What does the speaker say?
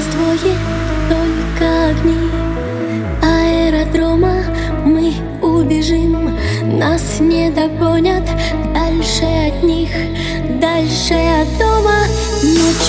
нас двое только огни Аэродрома. Мы убежим Нас не догонят дальше от них Дальше от дома. Нет